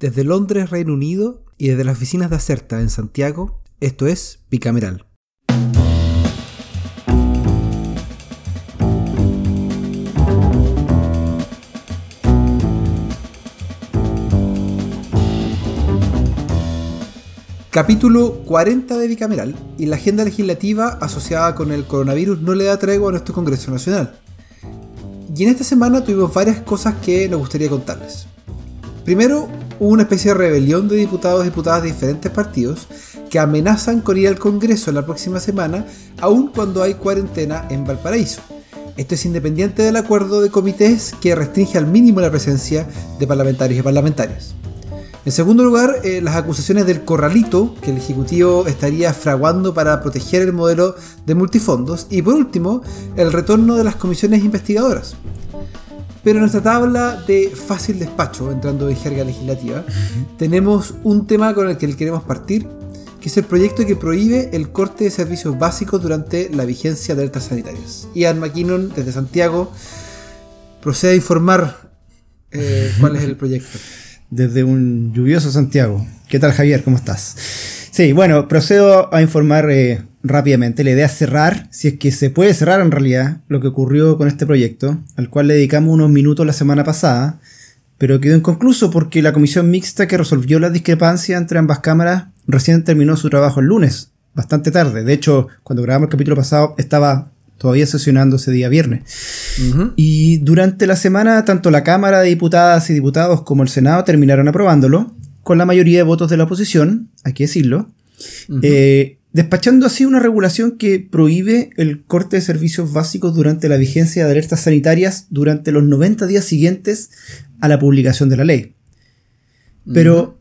Desde Londres, Reino Unido, y desde las oficinas de Acerta en Santiago, esto es Bicameral. Capítulo 40 de Bicameral y la agenda legislativa asociada con el coronavirus no le da tregua a nuestro Congreso Nacional. Y en esta semana tuvimos varias cosas que nos gustaría contarles. Primero, una especie de rebelión de diputados y diputadas de diferentes partidos que amenazan con ir al Congreso la próxima semana, aun cuando hay cuarentena en Valparaíso. Esto es independiente del acuerdo de comités que restringe al mínimo la presencia de parlamentarios y parlamentarias. En segundo lugar, eh, las acusaciones del corralito que el Ejecutivo estaría fraguando para proteger el modelo de multifondos. Y por último, el retorno de las comisiones investigadoras. Pero en nuestra tabla de fácil despacho, entrando en jerga legislativa, tenemos un tema con el que queremos partir, que es el proyecto que prohíbe el corte de servicios básicos durante la vigencia de alertas sanitarias. Ian McKinnon, desde Santiago, procede a informar eh, cuál es el proyecto. Desde un lluvioso Santiago. ¿Qué tal Javier? ¿Cómo estás? Sí, bueno, procedo a informar eh, rápidamente. La idea es cerrar, si es que se puede cerrar en realidad, lo que ocurrió con este proyecto, al cual le dedicamos unos minutos la semana pasada, pero quedó inconcluso porque la comisión mixta que resolvió la discrepancia entre ambas cámaras recién terminó su trabajo el lunes, bastante tarde. De hecho, cuando grabamos el capítulo pasado estaba todavía sesionando ese día viernes. Y durante la semana, tanto la Cámara de Diputadas y Diputados como el Senado terminaron aprobándolo, con la mayoría de votos de la oposición, hay que decirlo despachando así una regulación que prohíbe el corte de servicios básicos durante la vigencia de alertas sanitarias durante los 90 días siguientes a la publicación de la ley. Pero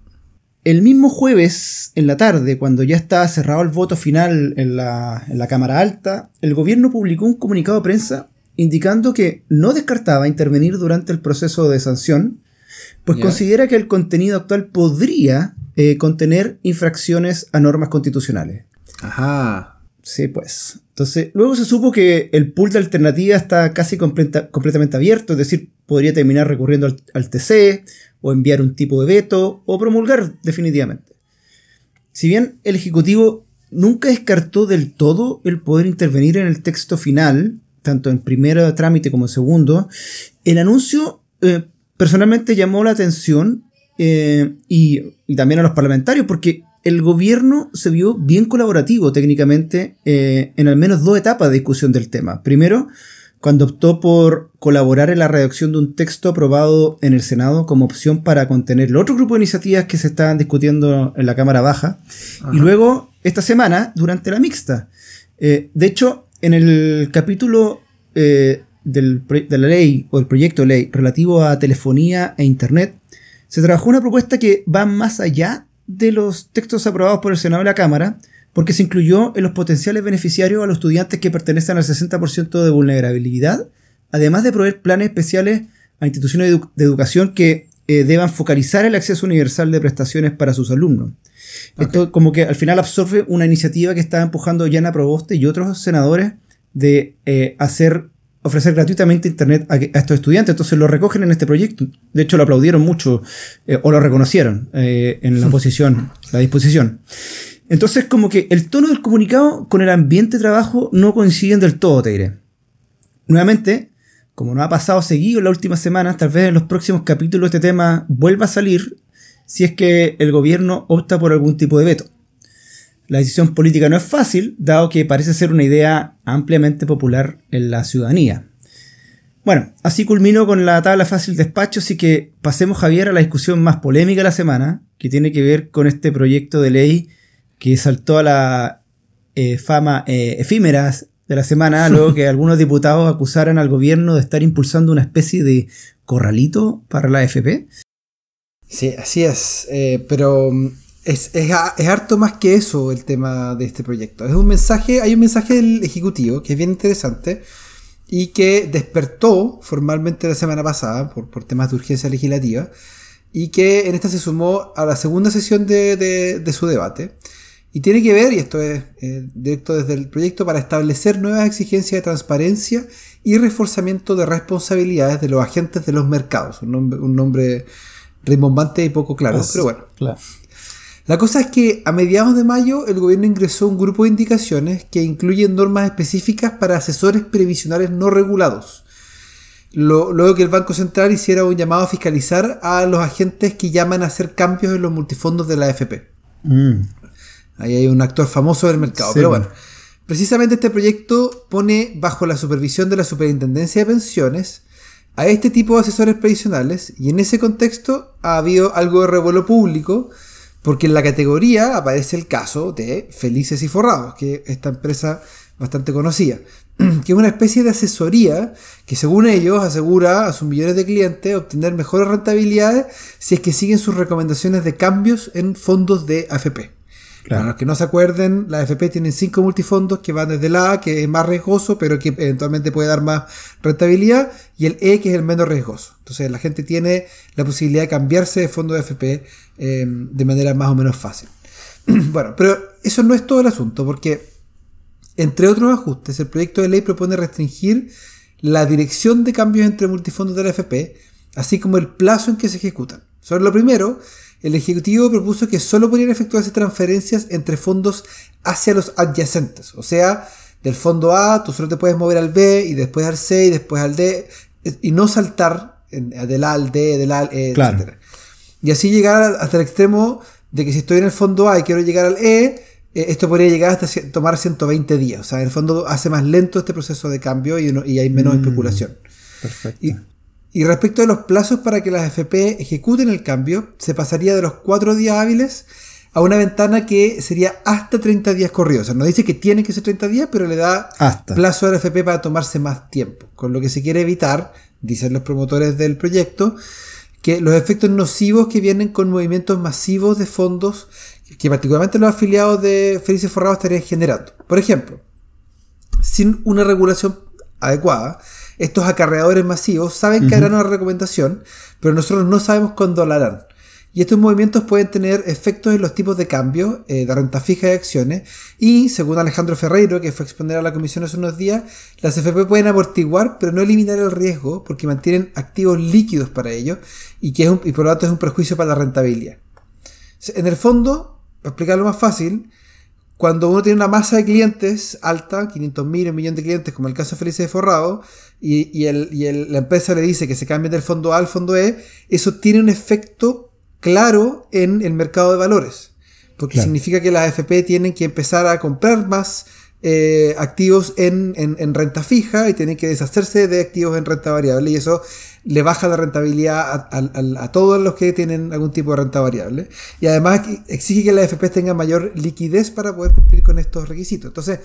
el mismo jueves, en la tarde, cuando ya estaba cerrado el voto final en la, Cámara Alta, el gobierno publicó un comunicado de prensa indicando que no descartaba intervenir durante el proceso de sanción, pues considera que el contenido actual podría eh, contener infracciones a normas constitucionales. Ajá. Sí, pues. Entonces, luego se supo que el pool de alternativa está casi completamente abierto, es decir, podría terminar recurriendo al, TC, o enviar un tipo de veto, o promulgar definitivamente. Si bien el Ejecutivo nunca descartó del todo el poder intervenir en el texto final, tanto en primer trámite como en segundo, el anuncio eh, personalmente llamó la atención eh, y, también a los parlamentarios, porque el gobierno se vio bien colaborativo técnicamente eh, en al menos dos etapas de discusión del tema. Primero, cuando optó por colaborar en la redacción de un texto aprobado en el Senado como opción para contener el otro grupo de iniciativas que se estaban discutiendo en la Cámara Baja. Y luego, esta semana, durante la mixta. Eh, de hecho, en el capítulo eh, de la ley o el proyecto de ley relativo a telefonía e Internet, se trabajó una propuesta que va más allá de los textos aprobados por el Senado y la Cámara, porque se incluyó en los potenciales beneficiarios a los estudiantes que pertenecen al 60% de vulnerabilidad, además de proveer planes especiales a instituciones de, educación que eh, deban focalizar el acceso universal de prestaciones para sus alumnos. Esto como que al final absorbe una iniciativa que estaba empujando Yana Proboste y otros senadores de eh, hacer ofrecer gratuitamente Internet a, estos estudiantes. Entonces lo recogen en este proyecto. De hecho, lo aplaudieron mucho eh, o lo reconocieron eh, en la posición, la disposición. Entonces, como que el tono del comunicado con el ambiente de trabajo no coinciden del todo, te diré. Nuevamente, como no ha pasado seguido en las últimas semanas, tal vez en los próximos capítulos este tema vuelva a salir si es que el gobierno opta por algún tipo de veto. La decisión política no es fácil, dado que parece ser una idea ampliamente popular en la ciudadanía. Bueno, así culmino con la tabla fácil despacho, así que pasemos Javier a la discusión más polémica de la semana, que tiene que ver con este proyecto de ley que saltó a la eh, fama eh, efímeras de la semana, luego que algunos diputados acusaran al gobierno de estar impulsando una especie de corralito para la AFP. Sí, así es, eh, pero es, es, harto más que eso el tema de este proyecto. Es un mensaje, hay un mensaje del Ejecutivo que es bien interesante y que despertó formalmente la semana pasada por, por temas de urgencia legislativa y que en esta se sumó a la segunda sesión de, de, su debate. Y tiene que ver, y esto es eh, directo desde el proyecto, para establecer nuevas exigencias de transparencia y reforzamiento de responsabilidades de los agentes de los mercados. Un nombre, un nombre rimbombante y poco claro, Es- pero bueno. Claro. La cosa es que a mediados de mayo el gobierno ingresó un grupo de indicaciones que incluyen normas específicas para asesores previsionales no regulados. Luego que el Banco Central hiciera un llamado a fiscalizar a los agentes que llaman a hacer cambios en los multifondos de la AFP. Mm. Ahí hay un actor famoso del mercado. Sí, Pero bueno, precisamente este proyecto pone bajo la supervisión de la Superintendencia de Pensiones a este tipo de asesores previsionales y en ese contexto ha habido algo de revuelo público porque en la categoría aparece el caso de Felices y Forrados, que es esta empresa bastante conocida, que es una especie de asesoría que según ellos asegura a sus millones de clientes obtener mejores rentabilidades si es que siguen sus recomendaciones de cambios en fondos de AFP. Claro. Para los que no se acuerden, la AFP tienen cinco multifondos que van desde el A, que es más riesgoso, pero que eventualmente puede dar más rentabilidad, y el E, que es el menos riesgoso. Entonces la gente tiene la posibilidad de cambiarse de fondo de AFP eh, de manera más o menos fácil. bueno, pero eso no es todo el asunto, porque entre otros ajustes, el proyecto de ley propone restringir la dirección de cambios entre multifondos de la AFP, así como el plazo en que se ejecutan. Sobre lo primero, el Ejecutivo propuso que solo podrían efectuarse transferencias entre fondos hacia los adyacentes. O sea, del fondo A, tú solo te puedes mover al B y después al C y después al D, y no saltar del A al D, del A al E, Claro. etc. Y así llegar hasta el extremo de que si estoy en el fondo A y quiero llegar al E, eh, esto podría llegar hasta tomar 120 días. O sea, en el fondo hace más lento este proceso de cambio y, uno- y hay menos Mm. especulación. Perfecto. Y, y respecto a los plazos para que las FP ejecuten el cambio, se pasaría de los 4 días hábiles a una ventana que sería hasta 30 días corridos. O sea, no dice que tiene que ser 30 días, pero le da Hasta. plazo a la FP para tomarse más tiempo. Con lo que se quiere evitar, dicen los promotores del proyecto, que los efectos nocivos que vienen con movimientos masivos de fondos que particularmente los afiliados de Felices Forrados estarían generando. Por ejemplo, sin una regulación adecuada, estos acarreadores masivos saben que harán una recomendación, pero nosotros no sabemos cuándo la harán. Y estos movimientos pueden tener efectos en los tipos de cambio eh, de renta fija y acciones. Y según Alejandro Ferreiro, que fue a exponer a la comisión hace unos días, las FP pueden amortiguar, pero no eliminar el riesgo porque mantienen activos líquidos para ello y, que es un- y por lo tanto es un perjuicio para la rentabilidad. En el fondo, para explicarlo más fácil, cuando uno tiene una masa de clientes alta, 500 mil, un millón de clientes, como el caso de Felices de Forrado, y, y el- y el- la empresa le dice que se cambien del fondo A al fondo E, eso tiene un efecto claro en el mercado de valores. Porque Claro. significa que las AFP tienen que empezar a comprar más eh, activos en, en- en renta fija y tienen que deshacerse de activos en renta variable y eso le baja la rentabilidad a, a- a- todos los que tienen algún tipo de renta variable. Y además exige que las AFP tengan mayor liquidez para poder cumplir con estos requisitos. Entonces,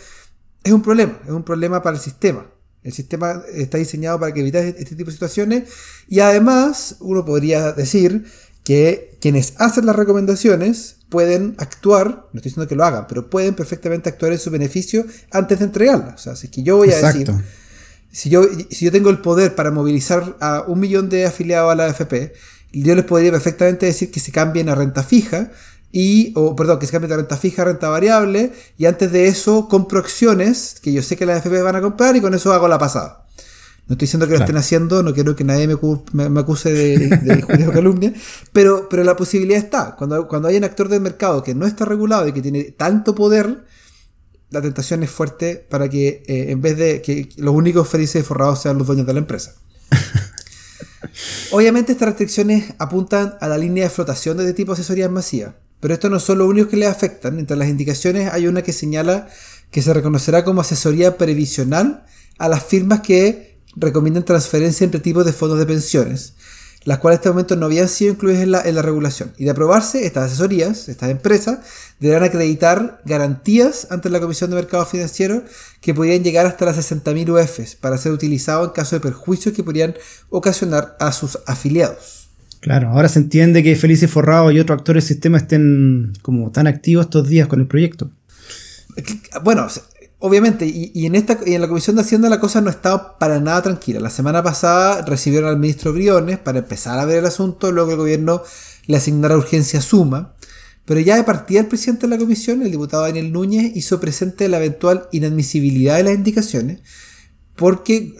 es un problema, es un problema para el sistema. El sistema está diseñado para que evitar este tipo de situaciones y además uno podría decir que quienes hacen las recomendaciones pueden actuar, no estoy diciendo que lo hagan, pero pueden perfectamente actuar en su beneficio antes de entregarlas. O sea, si es que yo voy a decir. Si yo, si yo tengo el poder para movilizar a un millón de afiliados a la AFP, yo les podría perfectamente decir que se cambien a renta fija y, o perdón, que se cambien de renta fija a renta variable y antes de eso compro acciones que yo sé que las AFP van a comprar y con eso hago la pasada. No estoy diciendo que lo estén haciendo, no quiero que nadie me, me- me acuse de, de injuria o calumnia, pero, pero la posibilidad está. Cuando, cuando hay un actor del mercado que no está regulado y que tiene tanto poder, la tentación es fuerte para que eh, en vez de que los únicos felices y forrados sean los dueños de la empresa. Obviamente estas restricciones apuntan a la línea de flotación de este tipo de asesorías masivas, pero esto no son los únicos que les afectan. Entre las indicaciones hay una que señala que se reconocerá como asesoría previsional a las firmas que recomiendan transferencia entre tipos de fondos de pensiones, las cuales hasta el momento no habían sido incluidas en la, en la regulación. Y de aprobarse, estas asesorías, estas empresas, deberán acreditar garantías ante la Comisión de Mercados Financieros que podrían llegar hasta las 60.000 UFs para ser utilizados en caso de perjuicios que podrían ocasionar a sus afiliados. Claro, ahora se entiende que Felices Forrado y otros actores del sistema estén como tan activos estos días con el proyecto. Bueno, obviamente, y, en esta y en la Comisión de Hacienda la cosa no estaba para nada tranquila. La semana pasada recibieron al ministro Briones para empezar a ver el asunto, luego el gobierno le asignara urgencia suma. Pero ya de partida el presidente de la comisión, el diputado Daniel Núñez, hizo presente la eventual inadmisibilidad de las indicaciones, porque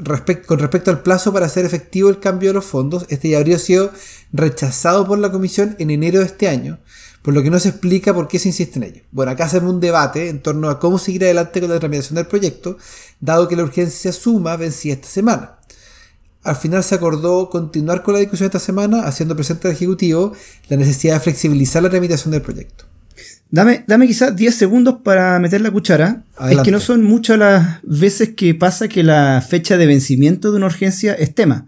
con respecto al plazo para hacer efectivo el cambio de los fondos, este ya habría sido rechazado por la comisión en enero de este año, por lo que no se explica por qué se insiste en ello. Bueno, acá hacemos un debate en torno a cómo seguir adelante con la tramitación del proyecto, dado que la urgencia suma vencía esta semana. Al final se acordó continuar con la discusión esta semana, haciendo presente al Ejecutivo la necesidad de flexibilizar la tramitación del proyecto. Dame, dame quizás 10 segundos para meter la cuchara. Es que no son muchas las veces que pasa que la fecha de vencimiento de una urgencia es tema.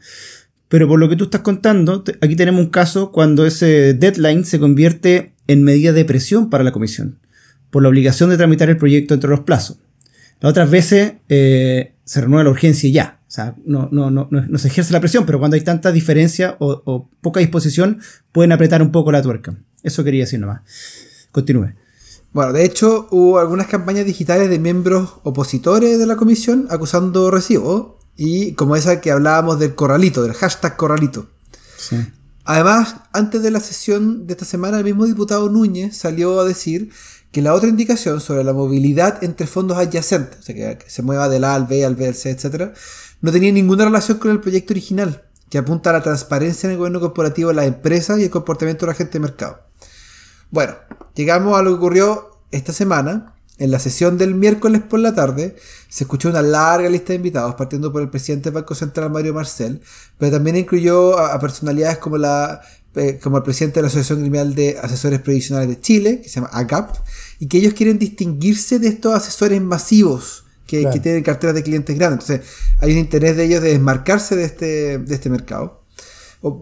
Pero por lo que tú estás contando, aquí tenemos un caso cuando ese deadline se convierte en medida de presión para la comisión, por la obligación de tramitar el proyecto entre los plazos. Las otras veces eh, se renueva la urgencia y ya. O sea, no, no, no, no, se ejerce la presión, pero cuando hay tanta diferencia o, o poca disposición, pueden apretar un poco la tuerca. Eso quería decir nomás. Continúe. Bueno, de hecho, hubo algunas campañas digitales de miembros opositores de la comisión acusando recibo, y como esa que hablábamos del corralito, del hashtag corralito. Además, antes de la sesión de esta semana, el mismo diputado Núñez salió a decir que la otra indicación sobre la movilidad entre fondos adyacentes, o sea, que, se mueva del A al B, al B, al C, etc., no tenía ninguna relación con el proyecto original, que apunta a la transparencia en el gobierno corporativo de las empresas y el comportamiento de la gente de mercado. Bueno, llegamos a lo que ocurrió esta semana. En la sesión del miércoles por la tarde se escuchó una larga lista de invitados, partiendo por el presidente del Banco Central, Mario Marcel, pero también incluyó a, personalidades como, la, eh, como el presidente de la Asociación Criminal de Asesores Previsionales de Chile, que se llama AGAP, y que ellos quieren distinguirse de estos asesores masivos que, que tienen carteras de clientes grandes. Entonces, hay un interés de ellos de desmarcarse de este, de este mercado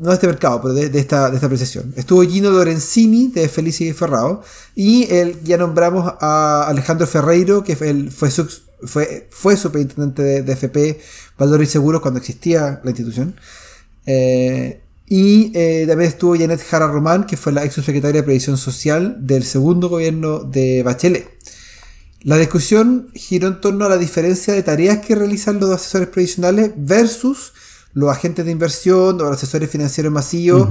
no de este mercado, pero de, esta, de esta apreciación. Estuvo Gino Lorenzini de Felici Ferrao y ya nombramos a Alejandro Ferreiro, que fue, fue, fue, fue superintendente de, FP Valor y Seguros cuando existía la institución. Eh, y eh, también estuvo Janet Jara Román, que fue la ex secretaria de Previsión Social del segundo gobierno de Bachelet. La discusión giró en torno a la diferencia de tareas que realizan los asesores previsionales versus los agentes de inversión o los asesores financieros masivos,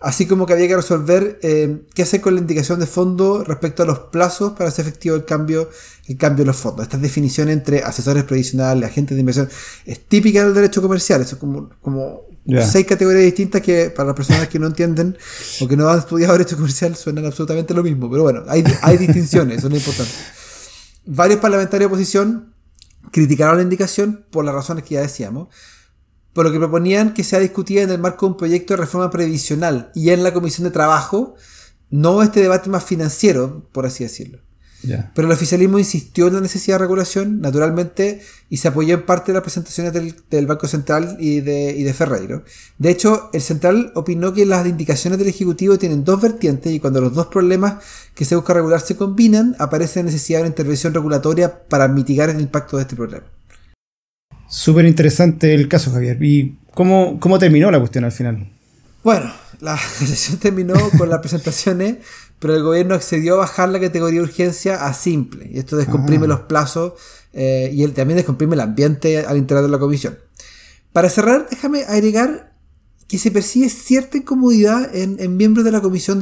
así como que había que resolver eh, qué hacer con la indicación de fondo respecto a los plazos para hacer efectivo el cambio, el cambio de los fondos. Esta definición entre asesores previsionales, agentes de inversión, es típica del derecho comercial, eso es como, como seis categorías distintas que para las personas que no entienden o que no han estudiado derecho comercial suenan absolutamente lo mismo, pero bueno, hay, hay distinciones, eso es lo importante. Varios parlamentarios de oposición criticaron la indicación por las razones que ya decíamos, por lo que proponían que sea discutida en el marco de un proyecto de reforma previsional y en la Comisión de Trabajo, no este debate más financiero, por así decirlo. Pero el oficialismo insistió en la necesidad de regulación, naturalmente, y se apoyó en parte de las presentaciones del, Banco Central y de, y de, Ferreiro. De hecho, el Central opinó que las indicaciones del Ejecutivo tienen dos vertientes y cuando los dos problemas que se busca regular se combinan, aparece la necesidad de una intervención regulatoria para mitigar el impacto de este problema. Súper interesante el caso, Javier. ¿Y cómo, cómo terminó la cuestión al final? Bueno, la sesión terminó con las presentaciones, pero el gobierno accedió a bajar la categoría de urgencia a simple. Y esto descomprime ah. los plazos eh, y él también descomprime el ambiente al interior de la comisión. Para cerrar, déjame agregar que se percibe cierta incomodidad en, miembros de la comisión,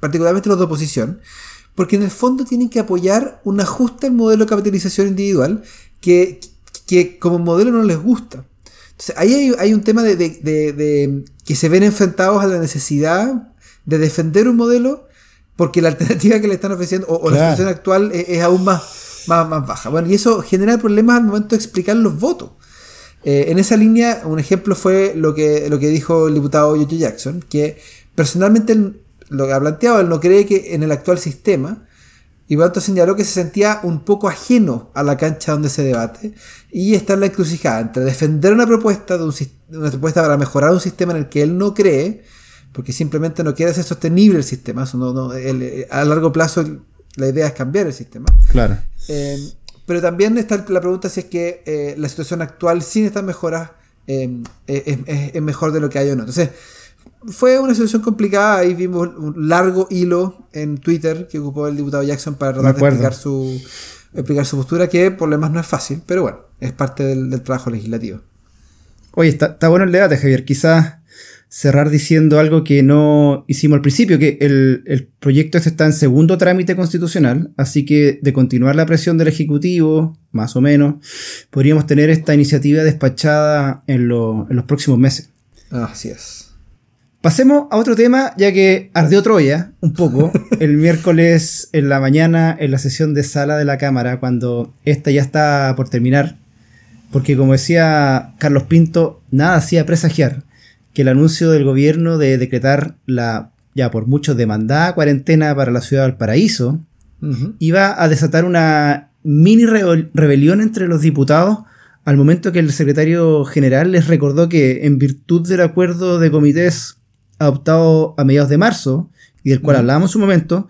particularmente los de oposición, porque en el fondo tienen que apoyar un ajuste al modelo de capitalización individual que, que como modelo no les gusta. Entonces, ahí hay, un tema de, que se ven enfrentados a la necesidad de defender un modelo porque la alternativa que le están ofreciendo o, la situación actual es, aún más, más, más, baja. Bueno, y eso genera problemas al momento de explicar los votos. Eh, en esa línea, un ejemplo fue lo que, lo que dijo el diputado Yoyo Jackson, que personalmente lo que ha planteado, él no cree que en el actual sistema y Banto señaló que se sentía un poco ajeno a la cancha donde se debate y está en la encrucijada entre defender una propuesta, de una propuesta para mejorar un sistema en el que él no cree, porque simplemente no quiere ser sostenible el sistema, eh, a largo plazo la idea es cambiar el sistema. Claro. Eh, pero también está la pregunta si es que eh, la situación actual sin estas mejoras es, mejor de lo que hay o no. Entonces, fue una situación complicada. Ahí vimos un largo hilo en Twitter que ocupó el diputado Jackson para tratar de explicar su, explicar su postura, que por lo demás no es fácil, pero bueno, es parte del, trabajo legislativo. Oye, está, bueno el debate, Javier. Quizás cerrar diciendo algo que no hicimos al principio, que el, proyecto este está en segundo trámite constitucional, así que de continuar la presión del Ejecutivo, más o menos, podríamos tener esta iniciativa despachada en, en los próximos meses. Así es. Pasemos a otro tema, ya que ardió Troya un poco el miércoles en la mañana en la sesión de sala de la Cámara, cuando esta ya está por terminar. Porque como decía Carlos Pinto, nada hacía presagiar que el anuncio del gobierno de decretar la ya por muchos demandada cuarentena para la ciudad del Paraíso iba a desatar una mini rebelión entre los diputados al momento que el secretario general les recordó que en virtud del acuerdo de comités adoptado a mediados de marzo, y del cual hablábamos un momento,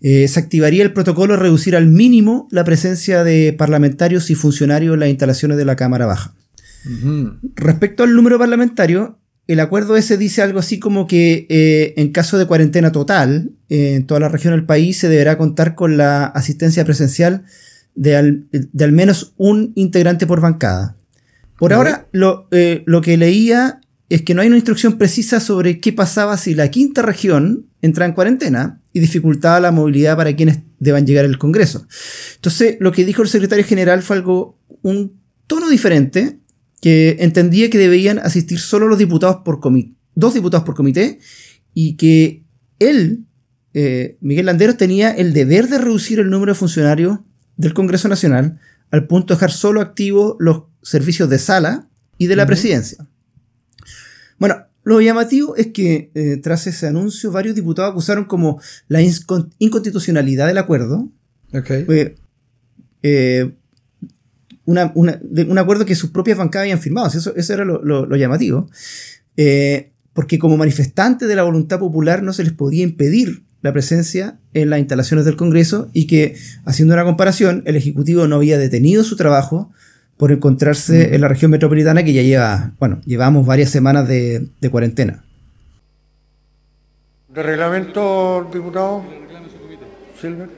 eh, se activaría el protocolo de reducir al mínimo la presencia de parlamentarios y funcionarios en las instalaciones de la Cámara Baja. Respecto al número parlamentario, el acuerdo ese dice algo así como que eh, en caso de cuarentena total eh, en toda la región del país se deberá contar con la asistencia presencial de al, menos un integrante por bancada. Por ahora, lo, lo que leía es que no hay una instrucción precisa sobre qué pasaba si la quinta región entra en cuarentena y dificultaba la movilidad para quienes deban llegar al Congreso. Entonces, lo que dijo el secretario general fue algo, un tono diferente, que entendía que debían asistir solo los diputados por comité, dos diputados por comité, y que él, eh, Miguel Landeros, tenía el deber de reducir el número de funcionarios del Congreso Nacional al punto de dejar solo activos los servicios de sala y de la presidencia. Bueno, lo llamativo es que eh, tras ese anuncio varios diputados acusaron como la inconstitucionalidad del acuerdo. Eh, un acuerdo que sus propias bancadas habían firmado. Eso, eso era lo, llamativo. Eh, porque como manifestante de la voluntad popular no se les podía impedir la presencia en las instalaciones del Congreso y que, haciendo una comparación, el Ejecutivo no había detenido su trabajo por encontrarse mm. en la región metropolitana que ya lleva, bueno, llevamos varias semanas de, cuarentena. ¿De reglamento, diputado? Silver.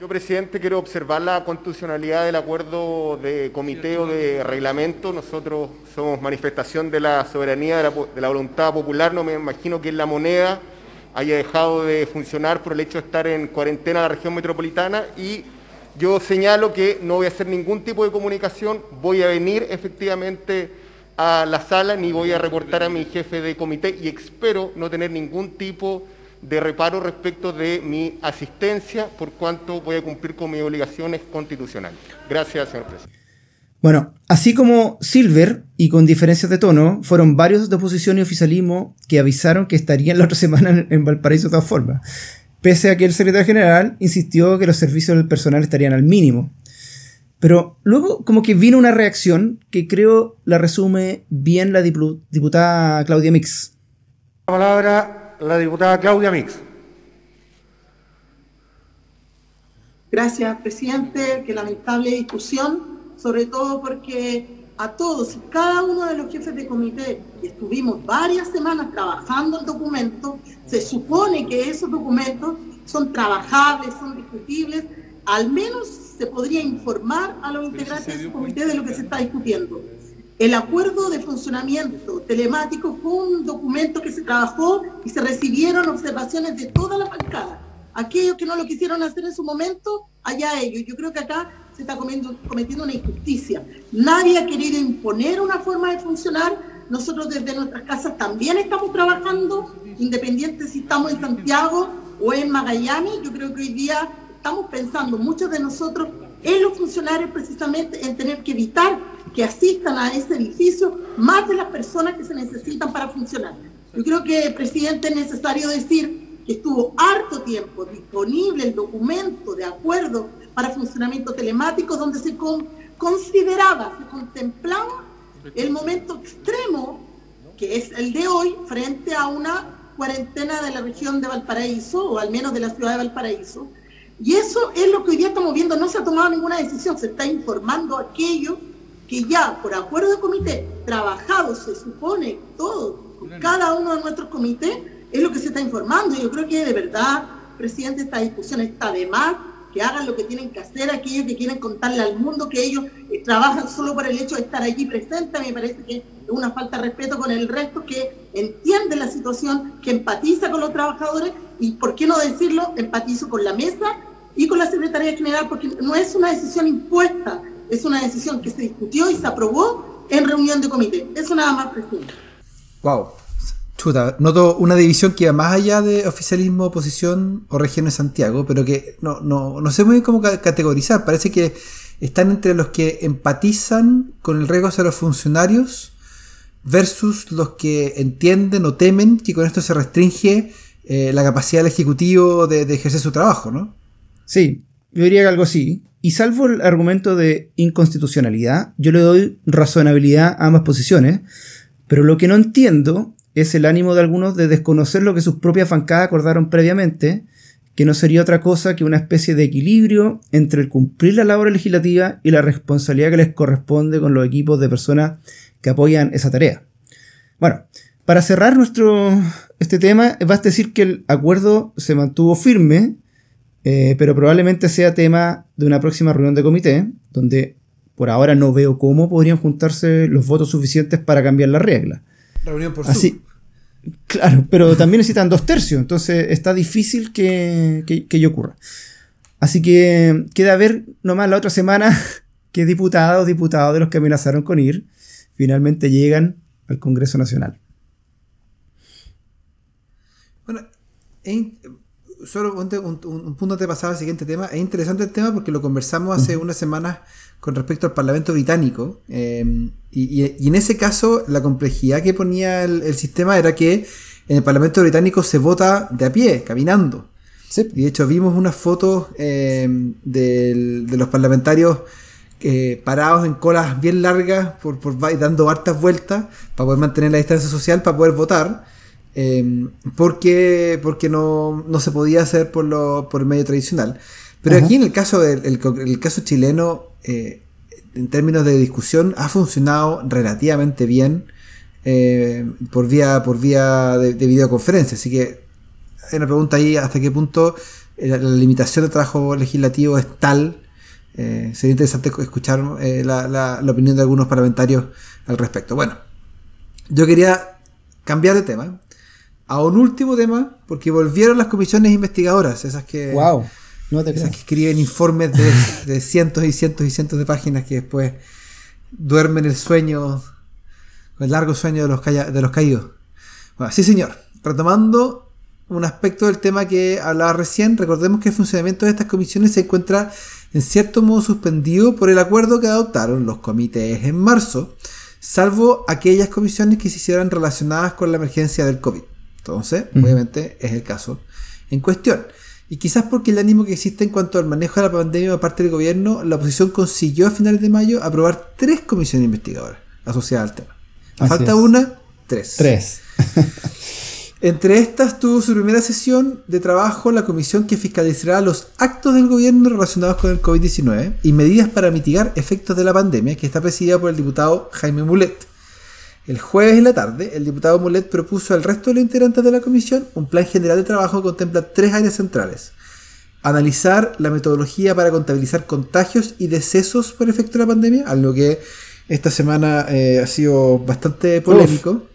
Yo, presidente, quiero observar la constitucionalidad del acuerdo de comité o de reglamento. Nosotros somos manifestación de la soberanía, de la, de la voluntad popular. No me imagino que en la moneda haya dejado de funcionar por el hecho de estar en cuarentena la región metropolitana y yo señalo que no voy a hacer ningún tipo de comunicación, voy a venir efectivamente a la sala ni voy a reportar a mi jefe de comité y espero no tener ningún tipo de reparo respecto de mi asistencia por cuanto voy a cumplir con mis obligaciones constitucionales. Gracias, señor presidente. Bueno, así como Silver, y con diferencias de tono, fueron varios de oposición y oficialismo que avisaron que estarían la otra semana en Valparaíso de todas formas pese a que el secretario general insistió que los servicios del personal estarían al mínimo. Pero luego como que vino una reacción que creo la resume bien la diputada Claudia Mix. La palabra la diputada Claudia Mix. Gracias, presidente. Qué lamentable discusión, sobre todo porque a todos y cada uno de los jefes de comité, y estuvimos varias semanas trabajando el documento, se supone que esos documentos son trabajables, son discutibles, al menos se podría informar a los integrantes del comité de lo que se está discutiendo. El acuerdo de funcionamiento telemático fue un documento que se trabajó y se recibieron observaciones de toda la bancada. Aquellos que no lo quisieron hacer en su momento, allá ellos. Yo creo que acá se está cometiendo una injusticia. Nadie ha querido imponer una forma de funcionar. Nosotros desde nuestras casas también estamos trabajando, independiente si estamos en Santiago o en Magallanes. Yo creo que hoy día estamos pensando, muchos de nosotros, en los funcionarios precisamente, en tener que evitar que asistan a ese edificio más de las personas que se necesitan para funcionar. Yo creo que, presidente, es necesario decir que estuvo harto tiempo disponible el documento de acuerdo para funcionamiento telemático, donde se consideraba, se contemplaba el momento extremo, que es el de hoy, frente a una cuarentena de la región de Valparaíso, o al menos de la ciudad de Valparaíso. Y eso es lo que hoy día estamos viendo, no se ha tomado ninguna decisión, se está informando aquello que ya por acuerdo de comité, trabajado, se supone todo, cada uno de nuestros comités, es lo que se está informando. Yo creo que de verdad, presidente, esta discusión está de más que hagan lo que tienen que hacer aquellos que quieren contarle al mundo que ellos eh, trabajan solo por el hecho de estar allí presentes. Me parece que es una falta de respeto con el resto que entiende la situación, que empatiza con los trabajadores y, ¿por qué no decirlo?, empatizo con la mesa y con la Secretaría General, porque no es una decisión impuesta, es una decisión que se discutió y se aprobó en reunión de comité. Eso nada más, presidente. Wow. Chuta, noto una división que va más allá de oficialismo, oposición o regiones Santiago, pero que no, no, no sé muy bien cómo categorizar. Parece que están entre los que empatizan con el riesgo hacia los funcionarios versus los que entienden o temen que con esto se restringe eh, la capacidad del Ejecutivo de, de, ejercer su trabajo, ¿no? Sí, yo diría que algo así. Y salvo el argumento de inconstitucionalidad, yo le doy razonabilidad a ambas posiciones, pero lo que no entiendo es el ánimo de algunos de desconocer lo que sus propias bancadas acordaron previamente, que no sería otra cosa que una especie de equilibrio entre el cumplir la labor legislativa y la responsabilidad que les corresponde con los equipos de personas que apoyan esa tarea. Bueno, para cerrar nuestro este tema, basta decir que el acuerdo se mantuvo firme, eh, pero probablemente sea tema de una próxima reunión de comité, donde por ahora no veo cómo podrían juntarse los votos suficientes para cambiar la regla. Reunión por Así, Claro, pero también necesitan dos tercios, entonces está difícil que, que, que ocurra. Así que queda ver nomás la otra semana qué diputados, diputados de los que amenazaron con ir, finalmente llegan al Congreso Nacional. Bueno, solo un, un, un, punto de pasar al siguiente tema. Es interesante el tema porque lo conversamos hace uh -huh. unas semanas con respecto al Parlamento británico. Eh, y, y, y, en ese caso, la complejidad que ponía el, el, sistema era que en el Parlamento británico se vota de a pie, caminando. Sí. Y de hecho, vimos unas fotos eh, de, de, los parlamentarios eh, parados en colas bien largas, por, por, dando hartas vueltas para poder mantener la distancia social, para poder votar. Eh, porque porque no, no, se podía hacer por, lo, por el medio tradicional. Pero aquí en el caso del el, el caso chileno, eh, en términos de discusión, ha funcionado relativamente bien eh, por vía, por vía de, de, videoconferencia. Así que hay una pregunta ahí hasta qué punto la, la limitación de trabajo legislativo es tal. Eh, sería interesante escuchar la, la, la opinión de algunos parlamentarios al respecto. Bueno, yo quería cambiar de tema a un último tema, porque volvieron las comisiones investigadoras, esas que, wow, no te esas que escriben informes de, de, cientos y cientos y cientos de páginas que después duermen el sueño, el largo sueño de los, de los caídos. Bueno, sí, señor. Retomando un aspecto del tema que hablaba recién, recordemos que el funcionamiento de estas comisiones se encuentra en cierto modo suspendido por el acuerdo que adoptaron los comités en marzo, salvo aquellas comisiones que se hicieran relacionadas con la emergencia del COVID. Entonces, obviamente, es el caso en cuestión. Y quizás porque el ánimo que existe en cuanto al manejo de la pandemia por parte del gobierno, la oposición consiguió a finales de mayo aprobar tres comisiones investigadoras asociadas al tema. A falta es. una, tres. Tres. Entre estas tuvo su primera sesión de trabajo la comisión que fiscalizará los actos del gobierno relacionados con el COVID-19 y medidas para mitigar efectos de la pandemia, que está presidida por el diputado Jaime Mulet. El jueves en la tarde, el diputado Mulet propuso al resto de los integrantes de la comisión un plan general de trabajo que contempla tres áreas centrales. Analizar la metodología para contabilizar contagios y decesos por efecto de la pandemia, algo que esta semana eh, ha sido bastante polémico.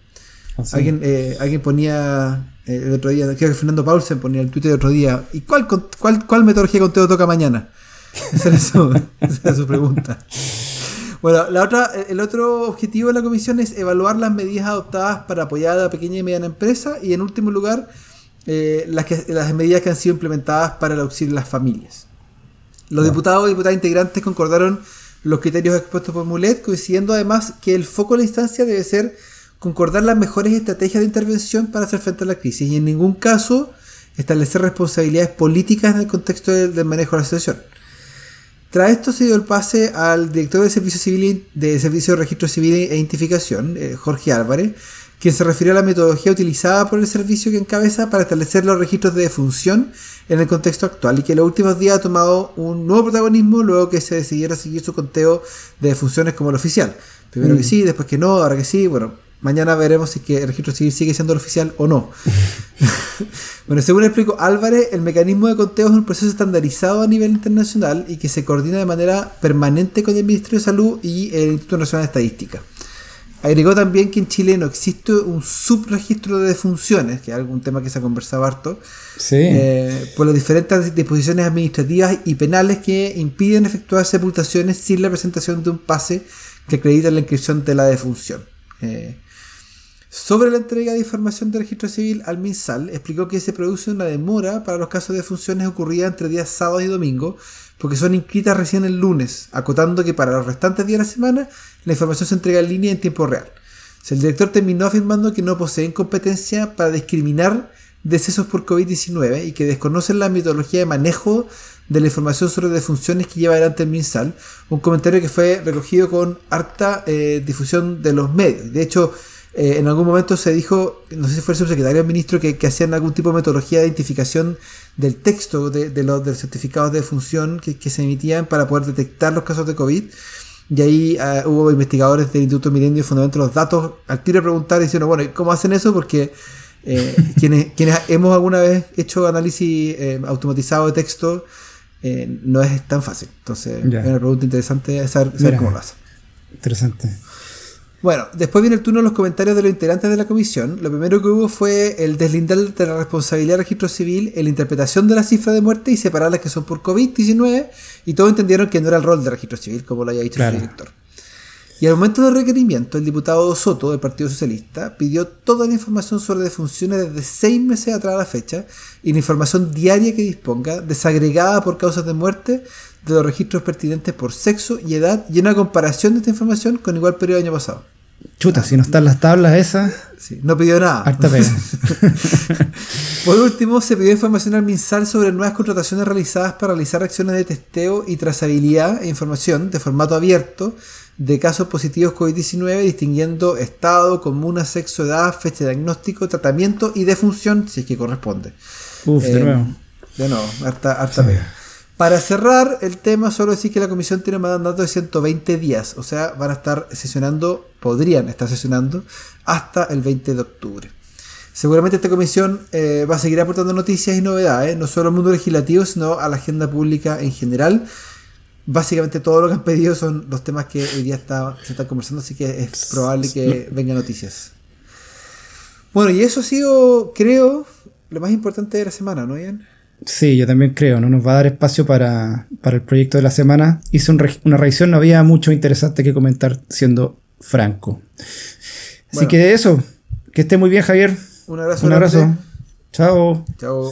Alguien, eh, alguien ponía eh, el otro día, creo que Fernando Paulsen ponía el Twitter el otro día, ¿y cuál, cuál, cuál metodología de conteo toca mañana? Esa era su, esa era su pregunta. Bueno, la otra, el otro objetivo de la comisión es evaluar las medidas adoptadas para apoyar a la pequeña y mediana empresa y en último lugar eh, las, que, las medidas que han sido implementadas para el auxilio a las familias. Los diputados y diputadas integrantes concordaron los criterios expuestos por Mulet, coincidiendo además que el foco de la instancia debe ser concordar las mejores estrategias de intervención para hacer frente a la crisis y en ningún caso establecer responsabilidades políticas en el contexto del, del manejo de la situación. Tras esto se dio el pase al director de Servicio Civil de Servicio de Registro Civil e Identificación, eh, Jorge Álvarez, quien se refirió a la metodología utilizada por el servicio que encabeza para establecer los registros de defunción en el contexto actual y que en los últimos días ha tomado un nuevo protagonismo luego que se decidiera seguir su conteo de defunciones como el oficial. Primero mm. que sí, después que no, ahora que sí, bueno, mañana veremos si que el registro civil sigue siendo el oficial o no. bueno, según explico Álvarez, el mecanismo de conteo es un proceso estandarizado a nivel internacional y que se coordina de manera permanente con el Ministerio de Salud y el Instituto Nacional de Estadística. Agregó también que en Chile no existe un subregistro de defunciones, que es algún tema que se ha conversado harto, Sí. eh, por las diferentes disposiciones administrativas y penales que impiden efectuar sepultaciones sin la presentación de un pase que acredite la inscripción de la defunción. Eh, sobre la entrega de información del registro civil al MinSal, explicó que se produce una demora para los casos de defunciones ocurridas entre días sábados y domingos, porque son inscritas recién el lunes, acotando que para los restantes días de la semana la información se entrega en línea en tiempo real. El director terminó afirmando que no poseen competencia para discriminar decesos por COVID-19 y que desconocen la metodología de manejo de la información sobre defunciones que lleva adelante el MinSal, un comentario que fue recogido con harta eh, difusión de los medios. De hecho, eh, en algún momento se dijo, no sé si fue el subsecretario del ministro, que, que hacían algún tipo de metodología de identificación del texto de, de los, de los certificados de defunción que, que se emitían para poder detectar los casos de COVID. Y ahí eh, hubo investigadores del Instituto Milenio y Fundamento de los Datos al tiro de preguntar diciendo, bueno, ¿y ¿cómo hacen eso? Porque eh, quienes, quienes hemos alguna vez hecho análisis eh, automatizado de texto, eh, no es tan fácil. Entonces, es una pregunta interesante saber, saber Mira. cómo lo hacen. Interesante. Bueno, después viene el turno de los comentarios de los integrantes de la comisión. Lo primero que hubo fue el deslindar de la responsabilidad del registro civil en la interpretación de la cifra de muerte y separar las que son por COVID-19 y todos entendieron que no era el rol del registro civil, como lo había dicho Claro. el director. Y al momento del requerimiento, el diputado Soto del Partido Socialista pidió toda la información sobre defunciones desde seis meses atrás a la fecha y la información diaria que disponga, desagregada por causas de muerte, de los registros pertinentes por sexo y edad y una comparación de esta información con igual periodo del año pasado. Chuta, si no están las tablas esas, Sí, no pidió nada. harta pena. Por último, se pidió información al MinSal sobre nuevas contrataciones realizadas para realizar acciones de testeo y trazabilidad e información de formato abierto de casos positivos COVID-19, distinguiendo estado, comuna, sexo, edad, fecha de diagnóstico, tratamiento y defunción, si es que corresponde. Uf, de Eh, nuevo. De nuevo, harta, harta pega. Para cerrar el tema, solo decir que la comisión tiene un mandato de 120 días, o sea, van a estar sesionando, podrían estar sesionando hasta el 20 de octubre. Seguramente esta comisión eh, va a seguir aportando noticias y novedades, no solo al mundo legislativo, sino a la agenda pública en general. Básicamente todo lo que han pedido son los temas que hoy día está- se están conversando, así que es probable que vengan noticias. Bueno, y eso ha sido, creo, lo más importante de la semana, ¿no, Ian? Sí, yo también creo, no nos va a dar espacio para, para el proyecto de la semana. Hice un re- una revisión, no había mucho interesante que comentar, siendo franco. Así Bueno. que eso, que esté muy bien, Javier. Un abrazo. Un abrazo. grande. Chao. Chao.